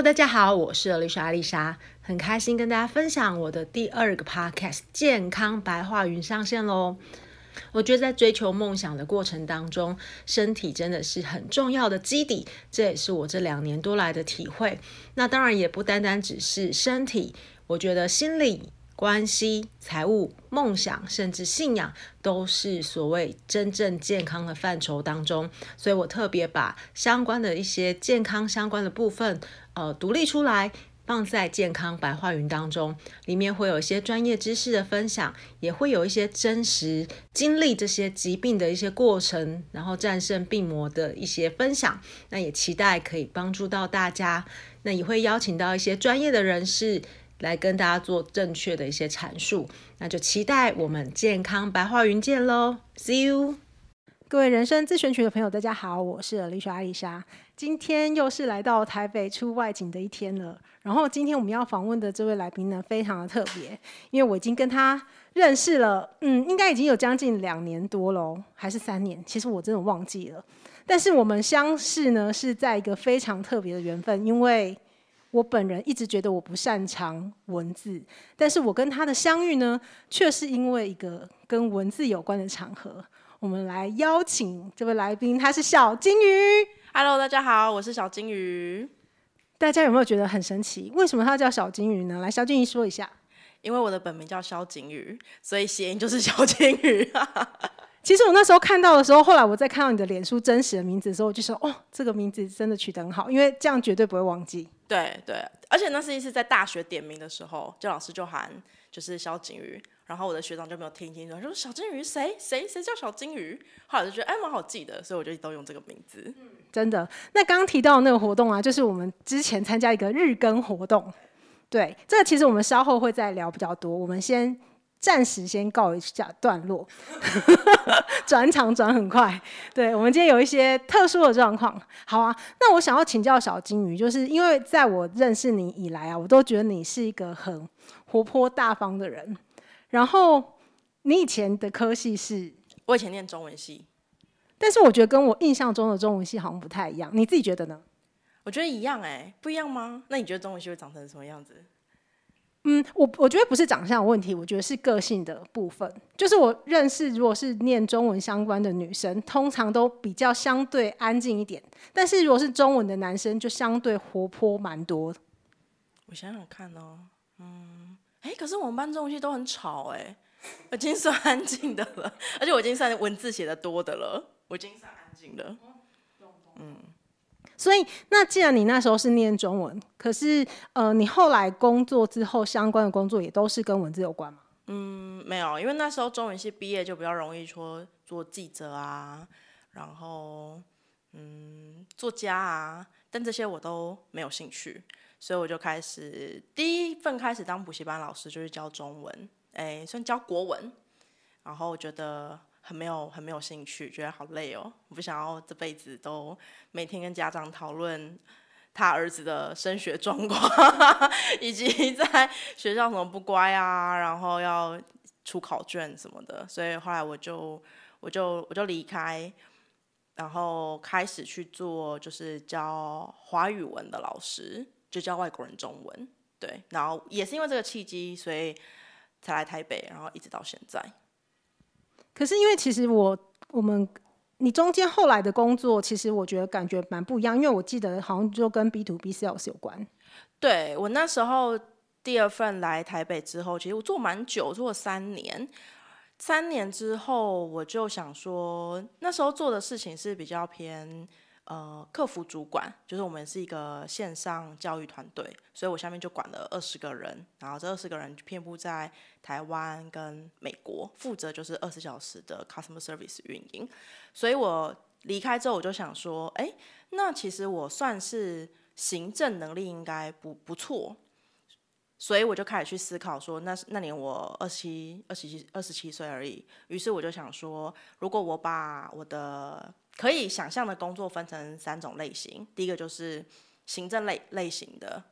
大家好，我是丽莎丽莎，很开心跟大家分享我的第二个 Podcast《健康白话云》上线喽。我觉得在追求梦想的过程当中，身体真的是很重要的基底，这也是我这两年多来的体会。那当然也不单单只是身体，我觉得心理、关系、财务、梦想，甚至信仰，都是所谓真正健康的范畴当中。所以我特别把相关的一些健康相关的部分。呃，独立出来放在健康白话云当中，里面会有一些专业知识的分享，也会有一些真实经历这些疾病的一些过程，然后战胜病魔的一些分享。那也期待可以帮助到大家。那也会邀请到一些专业的人士来跟大家做正确的一些阐述。那就期待我们健康白话云见喽，See you。各位人生自选群的朋友，大家好，我是丽莎阿丽莎。今天又是来到台北出外景的一天了。然后今天我们要访问的这位来宾呢，非常的特别，因为我已经跟他认识了，嗯，应该已经有将近两年多了，还是三年？其实我真的忘记了。但是我们相识呢，是在一个非常特别的缘分，因为我本人一直觉得我不擅长文字，但是我跟他的相遇呢，却是因为一个跟文字有关的场合。我们来邀请这位来宾，他是小金鱼。Hello，大家好，我是小金鱼。大家有没有觉得很神奇？为什么他叫小金鱼呢？来，小金鱼说一下。因为我的本名叫萧景瑜，所以谐音就是小金鱼。其实我那时候看到的时候，后来我再看到你的脸书真实的名字的时候，我就说：哦，这个名字真的取得很好，因为这样绝对不会忘记。对对，而且那是一次在大学点名的时候，就老师就喊就是小金鱼。然后我的学长就没有听清楚，他说小金鱼谁谁谁叫小金鱼？后来就觉得哎蛮好记的，所以我就都用这个名字。嗯，真的。那刚刚提到的那个活动啊，就是我们之前参加一个日更活动。对，这个其实我们稍后会再聊比较多。我们先暂时先告一下段落，转场转很快。对，我们今天有一些特殊的状况。好啊，那我想要请教小金鱼，就是因为在我认识你以来啊，我都觉得你是一个很活泼大方的人。然后你以前的科系是？我以前念中文系，但是我觉得跟我印象中的中文系好像不太一样。你自己觉得呢？我觉得一样哎、欸，不一样吗？那你觉得中文系会长成什么样子？嗯，我我觉得不是长相问题，我觉得是个性的部分。就是我认识，如果是念中文相关的女生，通常都比较相对安静一点；但是如果是中文的男生，就相对活泼蛮多。我想想看哦，嗯。哎，可是我们班中文系都很吵哎，我已经算安静的了，而且我已经算文字写的多的了，我已经算安静的。嗯，所以那既然你那时候是念中文，可是呃，你后来工作之后相关的工作也都是跟文字有关吗？嗯，没有，因为那时候中文系毕业就比较容易说做记者啊，然后嗯，作家啊，但这些我都没有兴趣。所以我就开始第一份开始当补习班老师，就是教中文，哎，算教国文，然后我觉得很没有很没有兴趣，觉得好累哦，我不想要这辈子都每天跟家长讨论他儿子的升学状况，以及在学校什么不乖啊，然后要出考卷什么的，所以后来我就我就我就离开，然后开始去做就是教华语文的老师。就教外国人中文，对，然后也是因为这个契机，所以才来台北，然后一直到现在。可是因为其实我我们你中间后来的工作，其实我觉得感觉蛮不一样，因为我记得好像就跟 B to B sales 有关。对，我那时候第二份来台北之后，其实我做蛮久，做三年。三年之后，我就想说，那时候做的事情是比较偏。呃，客服主管就是我们是一个线上教育团队，所以我下面就管了二十个人，然后这二十个人就遍布在台湾跟美国，负责就是二十小时的 customer service 运营。所以我离开之后，我就想说，哎，那其实我算是行政能力应该不不错，所以我就开始去思考说，那那年我二十七、二十七、二十七岁而已，于是我就想说，如果我把我的可以想象的工作分成三种类型，第一个就是行政类类型的，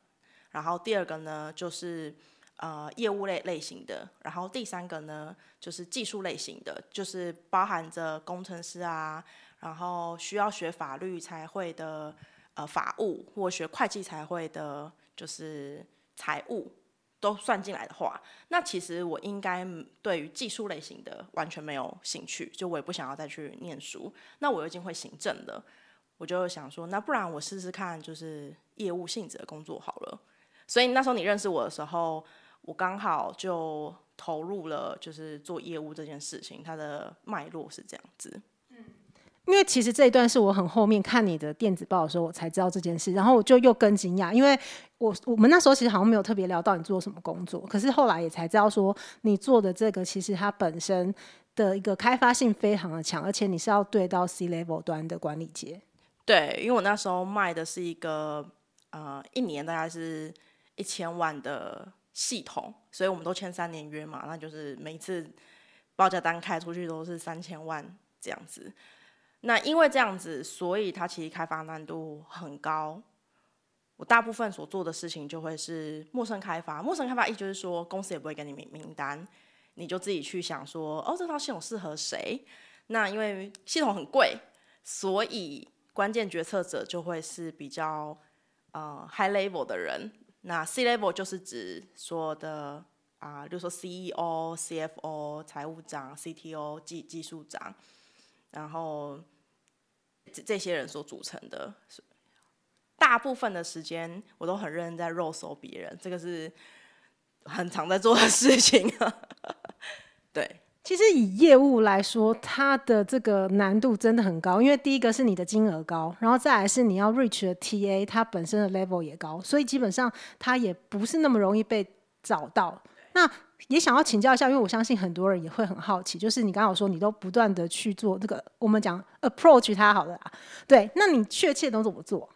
然后第二个呢就是呃业务类类型的，然后第三个呢就是技术类型的，就是包含着工程师啊，然后需要学法律才会的呃法务或学会计才会的，就是财务都算进来的话，那其实我应该对于技术类型的完全没有兴趣，就我也不想要再去念书。那我已经会行政的，我就想说，那不然我试试看，就是业务性质的工作好了。所以那时候你认识我的时候，我刚好就投入了，就是做业务这件事情，它的脉络是这样子。因为其实这一段是我很后面看你的电子报的时候，我才知道这件事，然后我就又更惊讶，因为我我们那时候其实好像没有特别聊到你做什么工作，可是后来也才知道说你做的这个其实它本身的一个开发性非常的强，而且你是要对到 C level 端的管理阶。对，因为我那时候卖的是一个呃，一年大概是。一千万的系统，所以我们都签三年约嘛，那就是每次报价单开出去都是三千万这样子。那因为这样子，所以它其实开发难度很高。我大部分所做的事情就会是陌生开发，陌生开发意思就是说公司也不会给你名名单，你就自己去想说，哦，这套系统适合谁？那因为系统很贵，所以关键决策者就会是比较呃 high level 的人。那 C level 就是指说的啊，比如说 CEO、CFO、财务长、CTO、技技术长，然后这些人所组成的。大部分的时间我都很认真在肉搜别人，这个是很常在做的事情。对。其实以业务来说，它的这个难度真的很高，因为第一个是你的金额高，然后再来是你要 reach 的 TA，它本身的 level 也高，所以基本上它也不是那么容易被找到。那也想要请教一下，因为我相信很多人也会很好奇，就是你刚刚说你都不断的去做这个，我们讲 approach 它好了，对，那你确切都怎么做？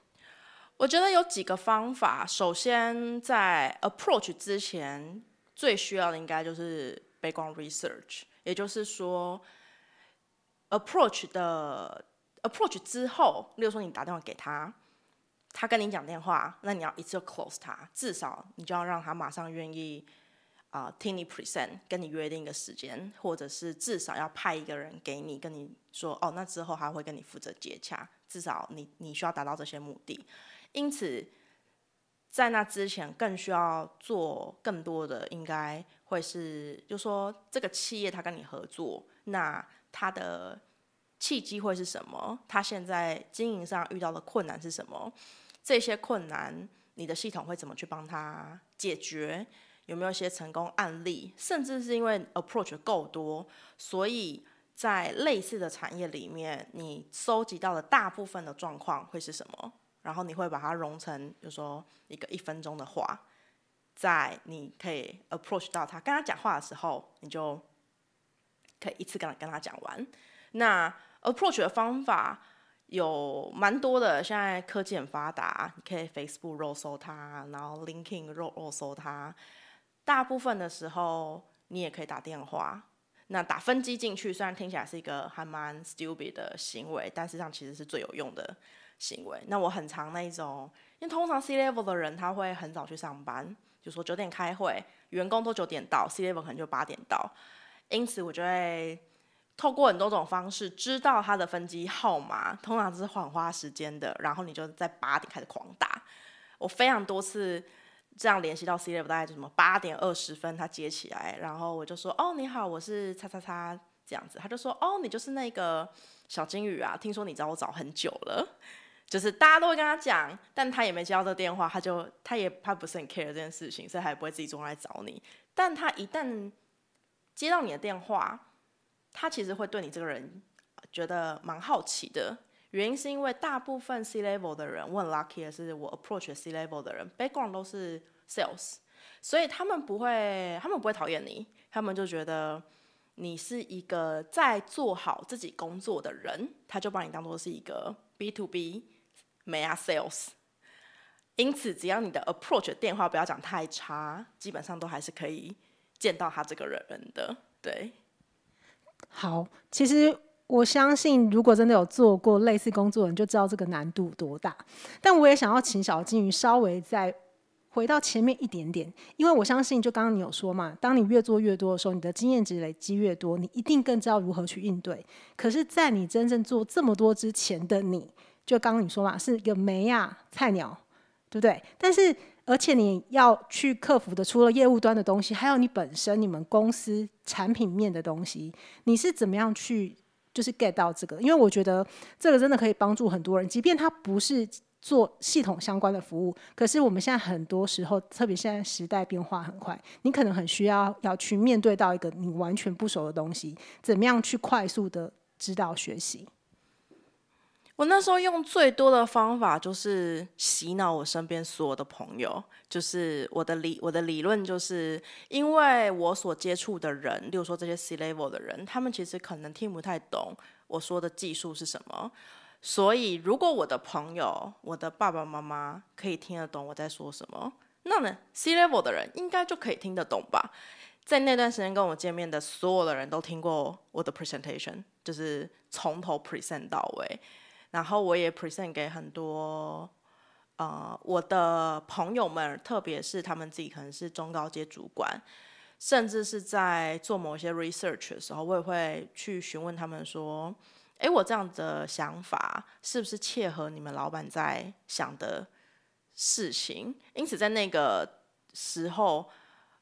我觉得有几个方法，首先在 approach 之前，最需要的应该就是 background research。也就是说，approach 的 approach 之后，例如说你打电话给他，他跟你讲电话，那你要一次 close 他，至少你就要让他马上愿意啊、听你 present，跟你约定一个时间，或者是至少要派一个人给你，跟你说哦，那之后他会跟你负责接洽，至少你你需要达到这些目的。因此，在那之前更需要做更多的应该。会是，就说这个企业他跟你合作，那他的契机会是什么？他现在经营上遇到的困难是什么？这些困难，你的系统会怎么去帮他解决？有没有一些成功案例？甚至是因为 approach 够多，所以在类似的产业里面，你收集到的大部分的状况会是什么？然后你会把它融成，比如说一个一分钟的话。在你可以 approach 到他，跟他讲话的时候，你就可以一次跟他跟他讲完。那 approach 的方法有蛮多的，现在科技很发达，你可以 Facebook 肉搜他，然后 LinkedIn 肉肉搜他。大部分的时候，你也可以打电话。那打分机进去，虽然听起来是一个还蛮 stupid 的行为，但实际上其实是最有用的行为。那我很常那一种，因为通常 C level 的人他会很早去上班。就说九点开会，员工都九点到，C level 可能就八点到，因此我就会透过很多种方式知道他的分机号码，通常是很花时间的，然后你就在八点开始狂打。我非常多次这样联系到 C level，大概就什么八点二十分他接起来，然后我就说哦你好，我是叉叉叉这样子，他就说哦你就是那个小金鱼啊，听说你找我找很久了。就是大家都会跟他讲，但他也没接到这电话，他就他也他不是很 care 这件事情，所以他也不会自己主动来找你。但他一旦接到你的电话，他其实会对你这个人觉得蛮好奇的。原因是因为大部分 C level 的人，问 lucky 的是我 approach C level 的人 background 都是 sales，所以他们不会他们不会讨厌你，他们就觉得你是一个在做好自己工作的人，他就把你当做是一个 B to B。没啊，sales。因此，只要你的 approach 电话不要讲太差，基本上都还是可以见到他这个人的。对，好，其实我相信，如果真的有做过类似工作的人，就知道这个难度多大。但我也想要请小金鱼稍微再回到前面一点点，因为我相信，就刚刚你有说嘛，当你越做越多的时候，你的经验值累积越多，你一定更知道如何去应对。可是，在你真正做这么多之前的你。就刚刚你说嘛，是一个梅呀菜鸟，对不对？但是而且你要去克服的，除了业务端的东西，还有你本身你们公司产品面的东西，你是怎么样去就是 get 到这个？因为我觉得这个真的可以帮助很多人，即便他不是。做系统相关的服务，可是我们现在很多时候，特别现在时代变化很快，你可能很需要要去面对到一个你完全不熟的东西，怎么样去快速的知道学习？我那时候用最多的方法就是洗脑我身边所有的朋友，就是我的理我的理论就是，因为我所接触的人，例如说这些 C level 的人，他们其实可能听不太懂我说的技术是什么。所以，如果我的朋友、我的爸爸妈妈可以听得懂我在说什么，那么 C level 的人应该就可以听得懂吧？在那段时间跟我见面的所有的人都听过我的 presentation，就是从头 present 到尾。然后我也 present 给很多呃我的朋友们，特别是他们自己可能是中高阶主管，甚至是在做某些 research 的时候，我也会去询问他们说。哎，我这样的想法是不是切合你们老板在想的事情？因此，在那个时候，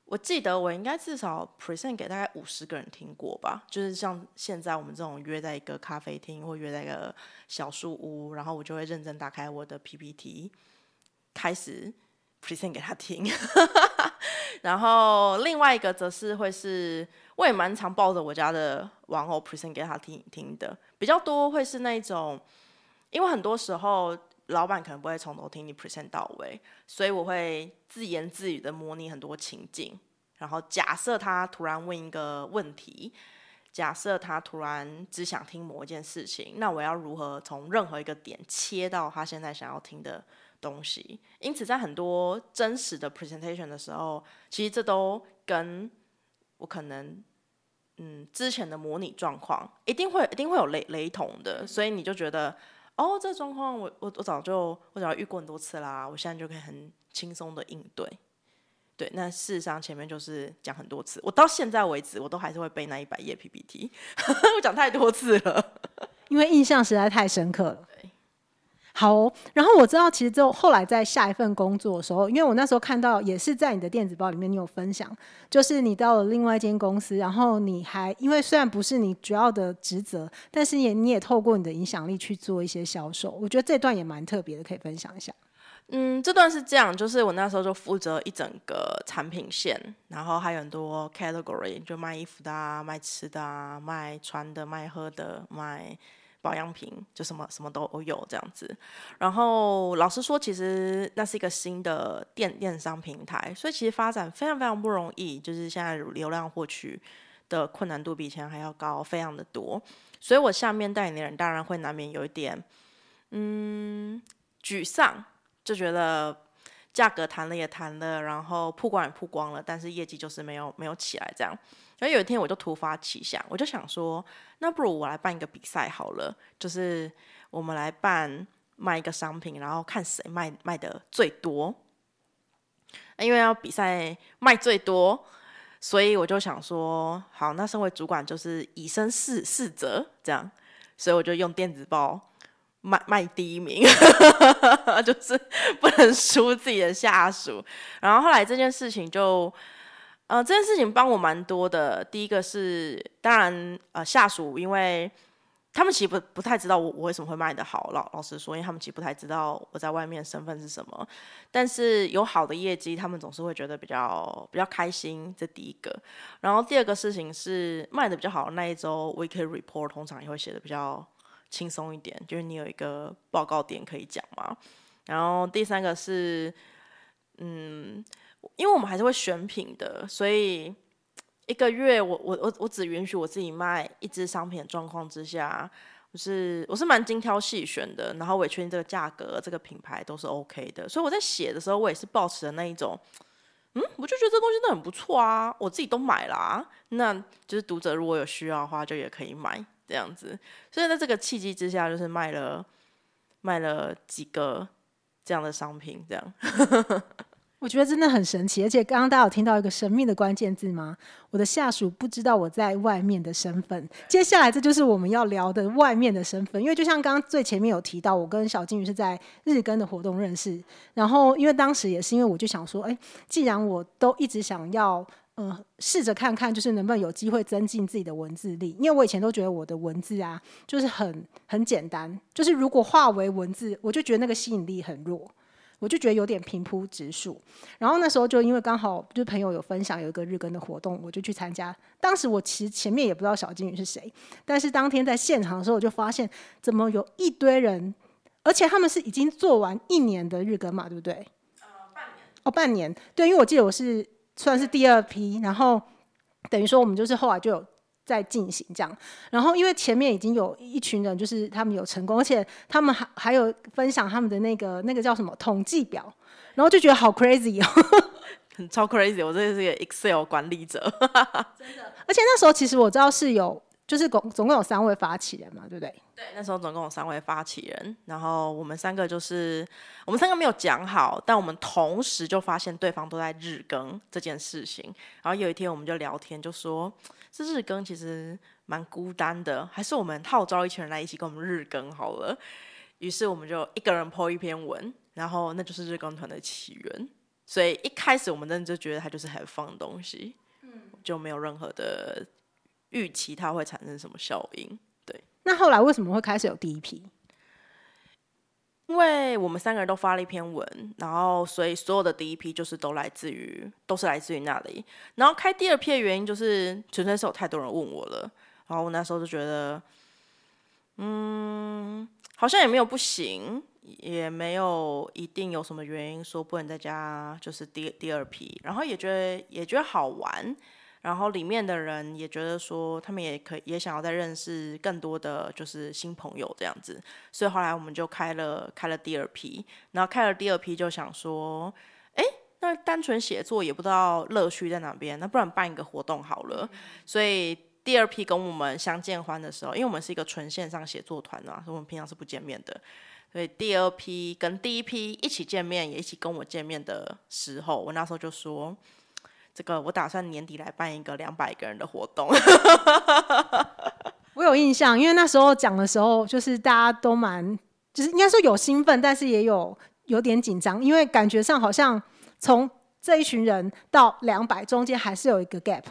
我记得我应该至少 present 给大概五十个人听过吧。就是像现在我们这种约在一个咖啡厅或约在一个小树屋，然后我就会认真打开我的 PPT，开始 present 给他听。然后另外一个则是会是。我也蛮常抱着我家的玩偶 present 给他听听的，比较多会是那种，因为很多时候老板可能不会从头听你 present 到尾，所以我会自言自语的模拟很多情境，然后假设他突然问一个问题，假设他突然只想听某一件事情，那我要如何从任何一个点切到他现在想要听的东西？因此，在很多真实的 presentation 的时候，其实这都跟我可能。嗯，之前的模拟状况一定会一定会有雷雷同的，所以你就觉得，哦，这状况我我我早就我早就遇过很多次啦，我现在就可以很轻松的应对。对，那事实上前面就是讲很多次，我到现在为止我都还是会背那一百页 PPT，我讲太多次了，因为印象实在太深刻了。好，然后我知道，其实之后后来在下一份工作的时候，因为我那时候看到也是在你的电子报里面，你有分享，就是你到了另外一间公司，然后你还因为虽然不是你主要的职责，但是也你也透过你的影响力去做一些销售，我觉得这段也蛮特别的，可以分享一下。嗯，这段是这样，就是我那时候就负责一整个产品线，然后还有很多 category，就卖衣服的啊，卖吃的啊，卖穿的，卖喝的，卖。保养品就什么什么都有这样子，然后老实说，其实那是一个新的电电商平台，所以其实发展非常非常不容易，就是现在流量获取的困难度比以前还要高，非常的多，所以我下面代理的人当然会难免有一点，嗯，沮丧，就觉得价格谈了也谈了，然后曝光也曝光了，但是业绩就是没有没有起来这样。然后有一天我就突发奇想，我就想说，那不如我来办一个比赛好了，就是我们来办卖一个商品，然后看谁卖卖的最多。因为要比赛卖最多，所以我就想说，好，那身为主管就是以身试试责这样，所以我就用电子报卖卖第一名，就是不能输自己的下属。然后后来这件事情就。呃，这件事情帮我蛮多的。第一个是，当然，呃，下属，因为他们其实不不太知道我我为什么会卖得好。老老实说，因为他们其实不太知道我在外面身份是什么。但是有好的业绩，他们总是会觉得比较比较开心。这第一个。然后第二个事情是，卖得比较好的那一周，weekly report 通常也会写得比较轻松一点，就是你有一个报告点可以讲嘛。然后第三个是，嗯。因为我们还是会选品的，所以一个月我我我我只允许我自己卖一支商品的状况之下，我是我是蛮精挑细选的，然后我也确定这个价格、这个品牌都是 OK 的，所以我在写的时候，我也是保持的那一种，嗯，我就觉得这东西都很不错啊，我自己都买了啊，那就是读者如果有需要的话，就也可以买这样子，所以在这个契机之下，就是卖了卖了几个这样的商品，这样。我觉得真的很神奇，而且刚刚大家有听到一个神秘的关键字吗？我的下属不知道我在外面的身份。接下来这就是我们要聊的外面的身份，因为就像刚刚最前面有提到，我跟小金鱼是在日更的活动认识，然后因为当时也是因为我就想说，哎，既然我都一直想要，呃，试着看看就是能不能有机会增进自己的文字力，因为我以前都觉得我的文字啊就是很很简单，就是如果化为文字，我就觉得那个吸引力很弱。我就觉得有点平铺直述，然后那时候就因为刚好就朋友有分享有一个日更的活动，我就去参加。当时我其实前面也不知道小金鱼是谁，但是当天在现场的时候，我就发现怎么有一堆人，而且他们是已经做完一年的日更嘛，对不对？呃，半年。哦，半年。对，因为我记得我是算是第二批，然后等于说我们就是后来就有。在进行这样，然后因为前面已经有一群人，就是他们有成功，而且他们还还有分享他们的那个那个叫什么统计表，然后就觉得好 crazy 哦，很 超 crazy，我真的是一个 Excel 管理者，真的。而且那时候其实我知道是有，就是总总共有三位发起人嘛，对不对？对，那时候总共有三位发起人，然后我们三个就是我们三个没有讲好，但我们同时就发现对方都在日更这件事情，然后有一天我们就聊天，就说。这日更其实蛮孤单的，还是我们号召一群人来一起跟我们日更好了。于是我们就一个人 po 一篇文，然后那就是日更团的起源。所以一开始我们真的就觉得它就是很的东西，嗯，就没有任何的预期它会产生什么效应。对，那后来为什么会开始有第一批？因为我们三个人都发了一篇文，然后所以所有的第一批就是都来自于，都是来自于那里。然后开第二批的原因就是纯粹是有太多人问我了，然后我那时候就觉得，嗯，好像也没有不行，也没有一定有什么原因说不能再加，就是第第二批，然后也觉得也觉得好玩。然后里面的人也觉得说，他们也可以也想要再认识更多的就是新朋友这样子，所以后来我们就开了开了第二批，然后开了第二批就想说，哎，那单纯写作也不知道乐趣在哪边，那不然办一个活动好了。所以第二批跟我们相见欢的时候，因为我们是一个纯线上写作团啊，所以我们平常是不见面的，所以第二批跟第一批一起见面，也一起跟我见面的时候，我那时候就说。这个我打算年底来办一个两百个人的活动。我有印象，因为那时候讲的时候，就是大家都蛮，就是应该说有兴奋，但是也有有点紧张，因为感觉上好像从这一群人到两百中间还是有一个 gap。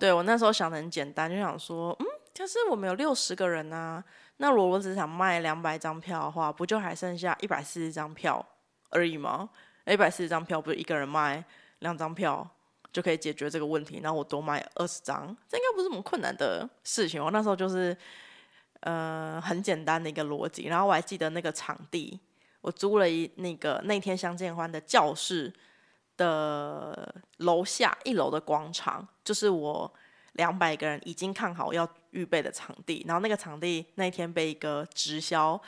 对，我那时候想的很简单，就想说，嗯，可是我们有六十个人啊，那如果我只想卖两百张票的话，不就还剩下一百四十张票而已吗？一百四十张票不是一个人卖两张票？就可以解决这个问题，然后我多买二十张，这应该不是什么困难的事情。我那时候就是，呃，很简单的一个逻辑。然后我还记得那个场地，我租了一那个那天相见欢的教室的楼下一楼的广场，就是我两百个人已经看好要预备的场地。然后那个场地那天被一个直销。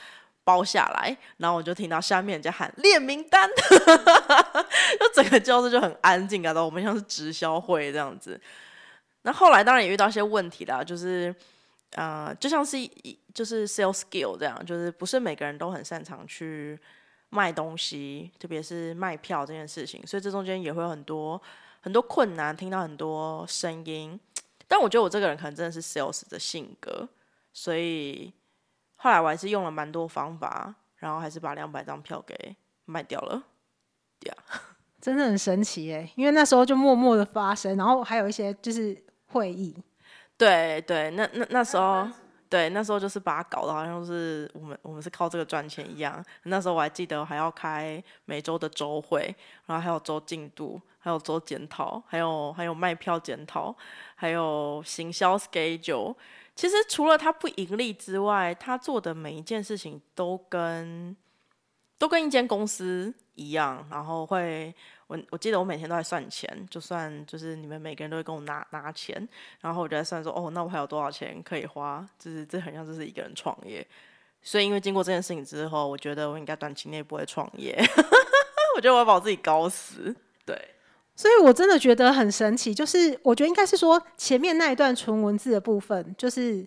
包下来，然后我就听到下面人家喊列名单，就整个教室就很安静，感到我们像是直销会这样子。那后来当然也遇到一些问题啦，就是呃，就像是一就是 sales skill 这样，就是不是每个人都很擅长去卖东西，特别是卖票这件事情，所以这中间也会有很多很多困难，听到很多声音。但我觉得我这个人可能真的是 sales 的性格，所以。后来我还是用了蛮多方法，然后还是把两百张票给卖掉了。对啊，真的很神奇哎！因为那时候就默默的发生，然后还有一些就是会议。对对，那那那时候，对那时候就是把它搞得好像是我们我们是靠这个赚钱一样。那时候我还记得还要开每周的周会，然后还有周进度，还有周检讨，还有还有卖票检讨，还有行销 schedule。其实除了他不盈利之外，他做的每一件事情都跟都跟一间公司一样，然后会我我记得我每天都在算钱，就算就是你们每个人都会跟我拿拿钱，然后我就在算说哦，那我还有多少钱可以花？就是这很像就是一个人创业，所以因为经过这件事情之后，我觉得我应该短期内不会创业，我觉得我要把我自己搞死，对。所以，我真的觉得很神奇，就是我觉得应该是说前面那一段纯文字的部分，就是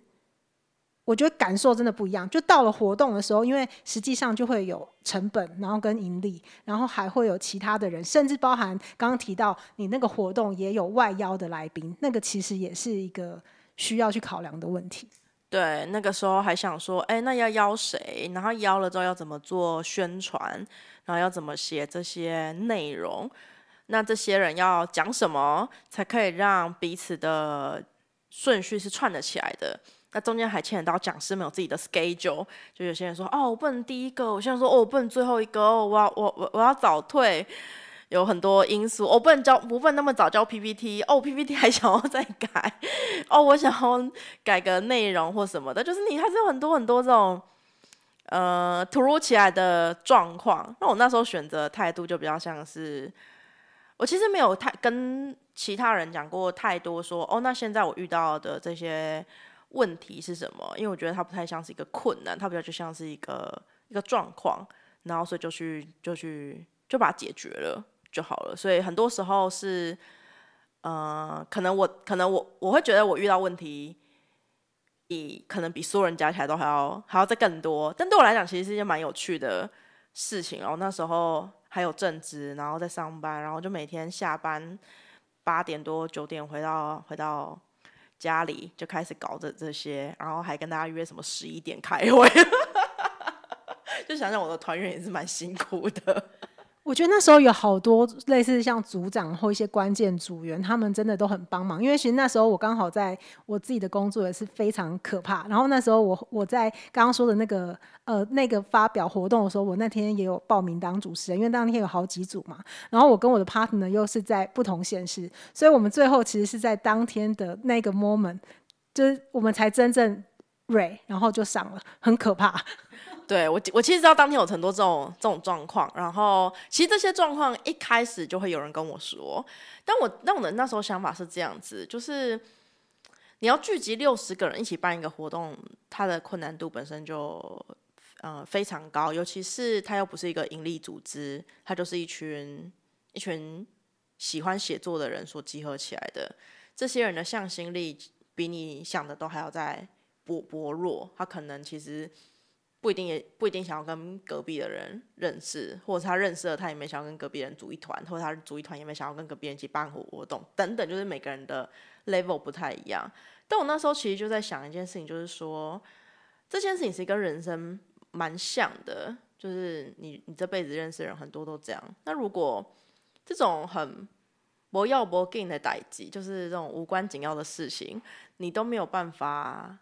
我觉得感受真的不一样。就到了活动的时候，因为实际上就会有成本，然后跟盈利，然后还会有其他的人，甚至包含刚刚提到你那个活动也有外邀的来宾，那个其实也是一个需要去考量的问题。对，那个时候还想说，哎，那要邀谁？然后邀了之后要怎么做宣传？然后要怎么写这些内容？那这些人要讲什么才可以让彼此的顺序是串得起来的？那中间还牵扯到讲师们有自己的 schedule，就有些人说哦，我不能第一个，我现在说哦，我不能最后一个，哦，我要我我我要早退，有很多因素，我，不能交，我不能那么早交 PPT，哦，PPT 还想要再改，哦，我想要改个内容或什么的，就是你还是有很多很多这种呃突如其来的状况。那我那时候选择态度就比较像是，我其实没有太跟其他人讲过太多说哦，那现在我遇到的这些。问题是什么？因为我觉得它不太像是一个困难，它比较就像是一个一个状况，然后所以就去就去就把它解决了就好了。所以很多时候是，呃，可能我可能我我会觉得我遇到问题，比可能比所有人加起来都还要还要再更多，但对我来讲其实是一件蛮有趣的事情。然后那时候还有正职，然后在上班，然后就每天下班八点多九点回到回到。家里就开始搞着这些，然后还跟大家约什么十一点开会，就想想我的团员也是蛮辛苦的。我觉得那时候有好多类似像组长或一些关键组员，他们真的都很帮忙。因为其实那时候我刚好在我自己的工作也是非常可怕。然后那时候我我在刚刚说的那个呃那个发表活动的时候，我那天也有报名当主持人，因为当天有好几组嘛。然后我跟我的 partner 又是在不同县市，所以我们最后其实是在当天的那个 moment，就是我们才真正 r y 然后就上了，很可怕。对我，我其实知道当天有很多这种这种状况，然后其实这些状况一开始就会有人跟我说，但我但我的那时候想法是这样子，就是你要聚集六十个人一起办一个活动，它的困难度本身就呃非常高，尤其是它又不是一个盈利组织，它就是一群一群喜欢写作的人所集合起来的，这些人的向心力比你想的都还要再薄薄弱，他可能其实。不一定也不一定想要跟隔壁的人认识，或者他认识了，他也没想要跟隔壁人组一团，或者他组一团也没想要跟隔壁人一起办活动等等，就是每个人的 level 不太一样。但我那时候其实就在想一件事情，就是说这件事情是跟人生蛮像的，就是你你这辈子认识的人很多都这样。那如果这种很不要不给的代际，就是这种无关紧要的事情，你都没有办法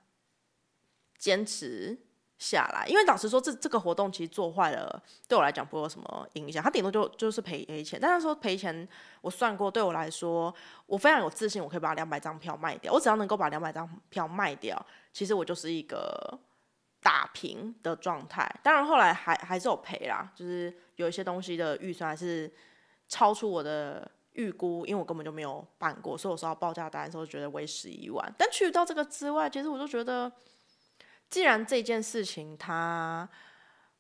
坚持。下来，因为老实说，这这个活动其实做坏了，对我来讲不会有什么影响。他顶多就就是赔赔钱，但是说赔钱，我算过，对我来说，我非常有自信，我可以把两百张票卖掉。我只要能够把两百张票卖掉，其实我就是一个打平的状态。当然后来还还是有赔啦，就是有一些东西的预算还是超出我的预估，因为我根本就没有办过，所以我收到报价单的时候觉得为时已晚。但去到这个之外，其实我就觉得。既然这件事情它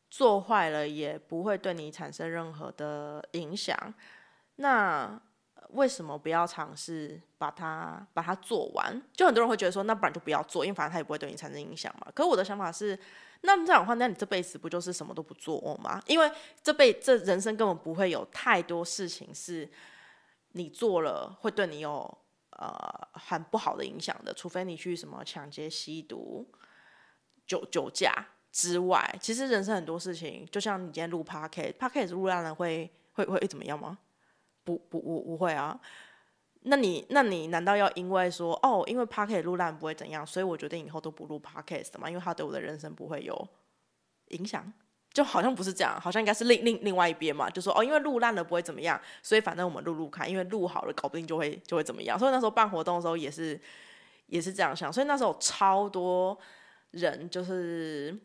做坏了，也不会对你产生任何的影响，那为什么不要尝试把它把它做完？就很多人会觉得说，那不然就不要做，因为反正它也不会对你产生影响嘛。可我的想法是，那这样的话，那你这辈子不就是什么都不做吗？因为这辈这人生根本不会有太多事情是你做了会对你有呃很不好的影响的，除非你去什么抢劫、吸毒。酒酒驾之外，其实人生很多事情，就像你今天录 Podcast，Podcast 录烂了会会会怎么样吗？不不不不会啊。那你那你难道要因为说哦，因为 Podcast 录烂不会怎样，所以我决定以后都不录 Podcast 吗？因为它对我的人生不会有影响，就好像不是这样，好像应该是另另另外一边嘛，就说哦，因为录烂了不会怎么样，所以反正我们录录看，因为录好了搞不定就会就会怎么样。所以那时候办活动的时候也是也是这样想，所以那时候超多。人就是，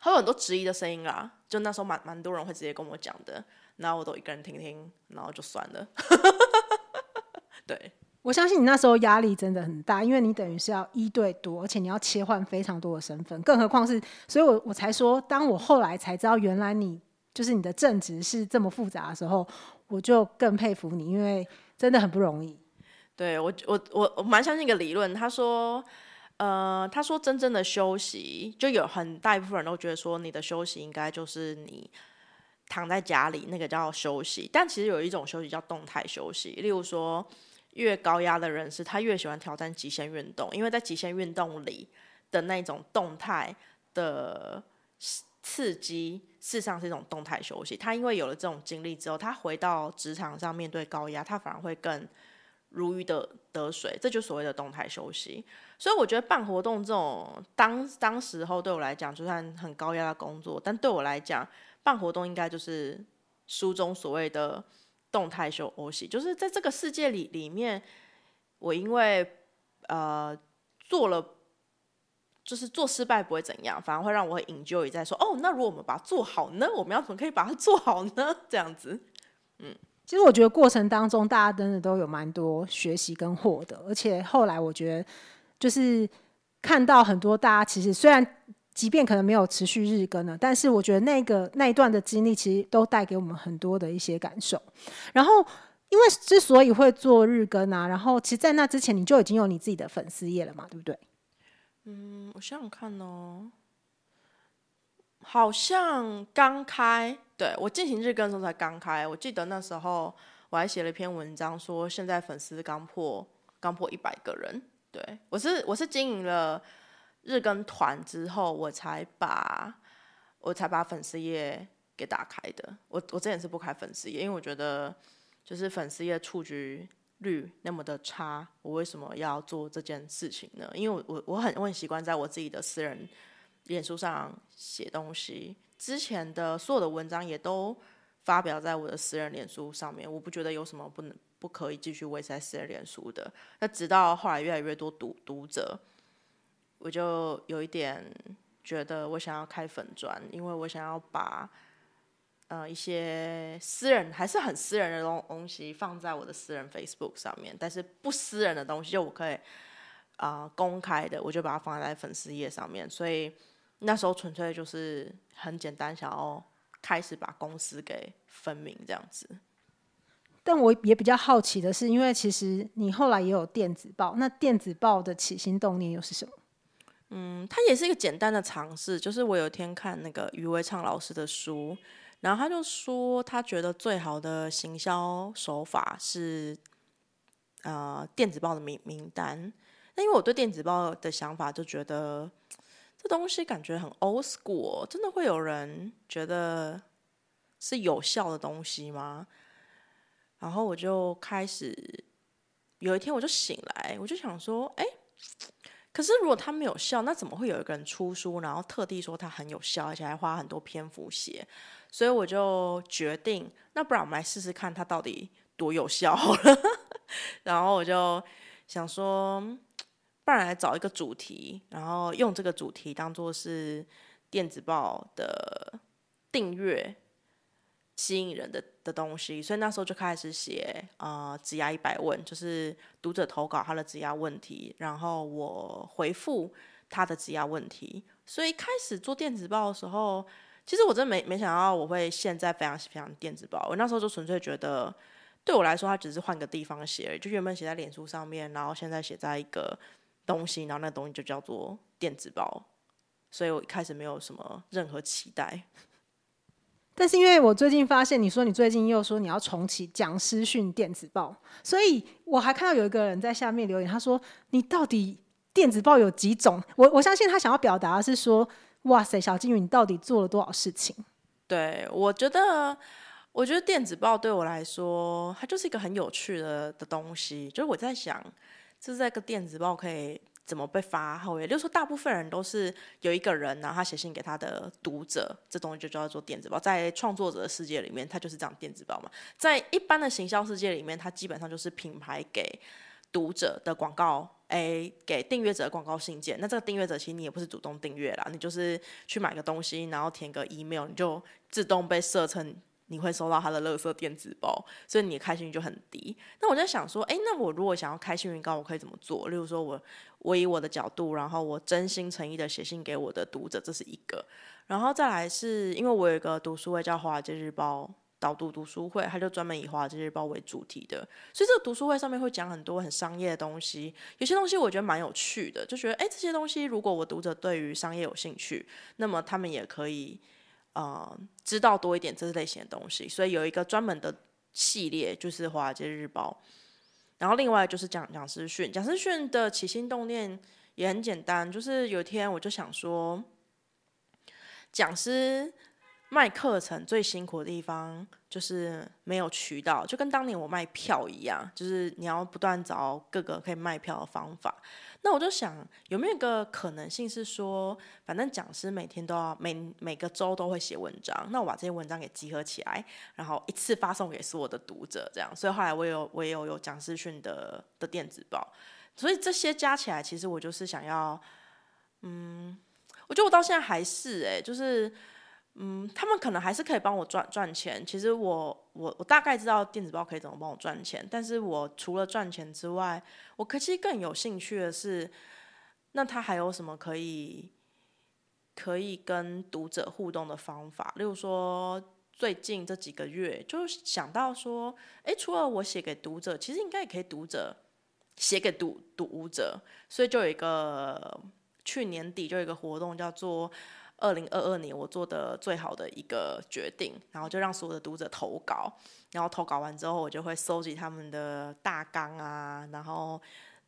会有很多质疑的声音啦。就那时候蛮蛮多人会直接跟我讲的，然后我都一个人听听，然后就算了。对，我相信你那时候压力真的很大，因为你等于是要一对多，而且你要切换非常多的身份，更何况是，所以我我才说，当我后来才知道原来你就是你的正职是这么复杂的时候，我就更佩服你，因为真的很不容易。对，我我我我蛮相信一个理论，他说。呃，他说真正的休息，就有很大一部分人都觉得说，你的休息应该就是你躺在家里，那个叫休息。但其实有一种休息叫动态休息，例如说，越高压的人士，他越喜欢挑战极限运动，因为在极限运动里的那种动态的刺激，事实上是一种动态休息。他因为有了这种经历之后，他回到职场上面对高压，他反而会更如鱼得得水。这就所谓的动态休息。所以我觉得办活动这种当当时候对我来讲，就算很高压的工作，但对我来讲，办活动应该就是书中所谓的动态休息，就是在这个世界里里面，我因为呃做了。就是做失败不会怎样，反而会让我很 enjoy 在说哦，那如果我们把它做好呢？我们要怎么可以把它做好呢？这样子，嗯，其实我觉得过程当中大家真的都有蛮多学习跟获得，而且后来我觉得就是看到很多大家其实虽然即便可能没有持续日更了，但是我觉得那个那一段的经历其实都带给我们很多的一些感受。然后因为之所以会做日更啊，然后其实，在那之前你就已经有你自己的粉丝页了嘛，对不对？嗯，我想想看哦，好像刚开，对，我进行日更的时候才刚开。我记得那时候我还写了一篇文章，说现在粉丝刚破刚破一百个人。对，我是我是经营了日更团之后，我才把我才把粉丝页给打开的。我我之前是不开粉丝页，因为我觉得就是粉丝页触及率那么的差，我为什么要做这件事情呢？因为我我我很我很习惯在我自己的私人脸书上写东西，之前的所有的文章也都发表在我的私人脸书上面，我不觉得有什么不能不可以继续维持在私人脸书的。那直到后来越来越多读读者，我就有一点觉得我想要开粉专，因为我想要把。呃，一些私人还是很私人的东东西放在我的私人 Facebook 上面，但是不私人的东西就我可以啊、公开的，我就把它放在粉丝页上面。所以那时候纯粹就是很简单，想要开始把公司给分明这样子。但我也比较好奇的是，因为其实你后来也有电子报，那电子报的起心动念又是什么？嗯，它也是一个简单的尝试，就是我有一天看那个余维畅老师的书。然后他就说，他觉得最好的行销手法是，呃，电子报的名名单。那因为我对电子报的想法就觉得，这东西感觉很 old school，真的会有人觉得是有效的东西吗？然后我就开始，有一天我就醒来，我就想说，哎，可是如果它没有效，那怎么会有一个人出书，然后特地说它很有效，而且还花很多篇幅写？所以我就决定，那不然我们来试试看它到底多有效了。然后我就想说，不然来找一个主题，然后用这个主题当做是电子报的订阅吸引人的的东西。所以那时候就开始写呃职涯一百问，就是读者投稿他的质押问题，然后我回复他的质押问题。所以开始做电子报的时候。其实我真的没没想到我会现在非常非常电子报，我那时候就纯粹觉得，对我来说它只是换个地方写而已，就原本写在脸书上面，然后现在写在一个东西，然后那东西就叫做电子报，所以我一开始没有什么任何期待。但是因为我最近发现，你说你最近又说你要重启讲师训电子报，所以我还看到有一个人在下面留言，他说你到底电子报有几种？我我相信他想要表达的是说。哇塞，小金鱼，你到底做了多少事情？对，我觉得，我觉得电子报对我来说，它就是一个很有趣的的东西。就是我在想，就是这个电子报可以怎么被发挥？也就是说，大部分人都是有一个人，然后他写信给他的读者，这东西就叫做电子报。在创作者的世界里面，它就是这样电子报嘛。在一般的行销世界里面，它基本上就是品牌给读者的广告。诶，给订阅者的广告信件，那这个订阅者其实你也不是主动订阅啦，你就是去买个东西，然后填个 email，你就自动被设成你会收到他的垃圾电子报，所以你的开心率就很低。那我在想说，诶，那我如果想要开心率高，我可以怎么做？例如说我我以我的角度，然后我真心诚意的写信给我的读者，这是一个。然后再来是因为我有一个读书会叫《华尔街日报》导读读书会，它就专门以华尔街日报为主题的，所以这个读书会上面会讲很多很商业的东西，有些东西我觉得蛮有趣的，就觉得哎，这些东西如果我读者对于商业有兴趣，那么他们也可以呃知道多一点这类型的东西，所以有一个专门的系列就是华尔街日报，然后另外就是讲讲师训，讲师训的起心动念也很简单，就是有一天我就想说，讲师。卖课程最辛苦的地方就是没有渠道，就跟当年我卖票一样，就是你要不断找各个可以卖票的方法。那我就想，有没有一个可能性是说，反正讲师每天都要每每个周都会写文章，那我把这些文章给集合起来，然后一次发送给所有的读者，这样。所以后来我有我也有有讲师训的的电子报，所以这些加起来，其实我就是想要，嗯，我觉得我到现在还是哎、就是。嗯，他们可能还是可以帮我赚赚钱。其实我我我大概知道电子报可以怎么帮我赚钱，但是我除了赚钱之外，我可其实更有兴趣的是，那他还有什么可以可以跟读者互动的方法？例如说，最近这几个月就想到说，哎，除了我写给读者，其实应该也可以读者写给读读者，所以就有一个去年底就有一个活动叫做。二零二二年我做的最好的一个决定，然后就让所有的读者投稿，然后投稿完之后，我就会收集他们的大纲啊，然后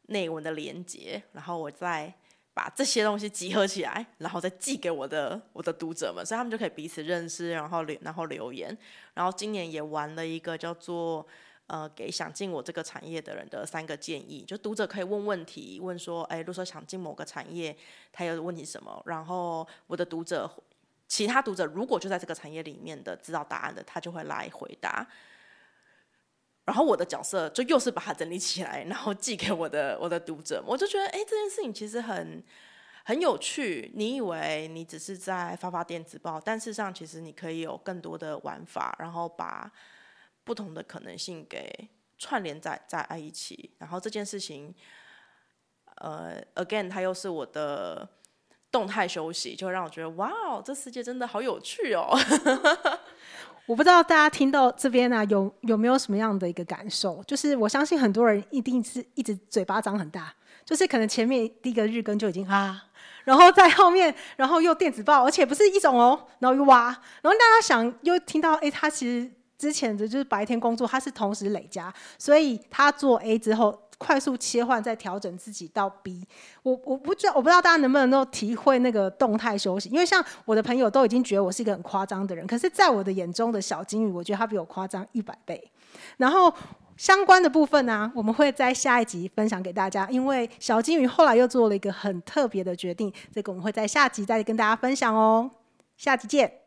内文的连接，然后我再把这些东西集合起来，然后再寄给我的我的读者们，所以他们就可以彼此认识，然后留然后留言，然后今年也玩了一个叫做。呃，给想进我这个产业的人的三个建议，就读者可以问问题，问说，哎，如果说想进某个产业，他有问题什么？然后我的读者，其他读者如果就在这个产业里面的知道答案的，他就会来回答。然后我的角色就又是把它整理起来，然后寄给我的我的读者。我就觉得，哎，这件事情其实很很有趣。你以为你只是在发发电子报，但事实上其实你可以有更多的玩法，然后把。不同的可能性给串联在在一起，然后这件事情，呃，again，它又是我的动态休息，就让我觉得哇哦，这世界真的好有趣哦！我不知道大家听到这边啊，有有没有什么样的一个感受？就是我相信很多人一定是一直嘴巴张很大，就是可能前面第一个日更就已经啊，然后在后面，然后又电子报，而且不是一种哦，然后又哇，然后大家想又听到，哎，他其实。之前的就是白天工作，他是同时累加，所以他做 A 之后快速切换，再调整自己到 B。我我不知道，我不知道大家能不能够体会那个动态休息，因为像我的朋友都已经觉得我是一个很夸张的人，可是在我的眼中的小金鱼，我觉得他比我夸张一百倍。然后相关的部分呢、我们会在下一集分享给大家，因为小金鱼后来又做了一个很特别的决定，这个我们会在下集再跟大家分享哦。下集见。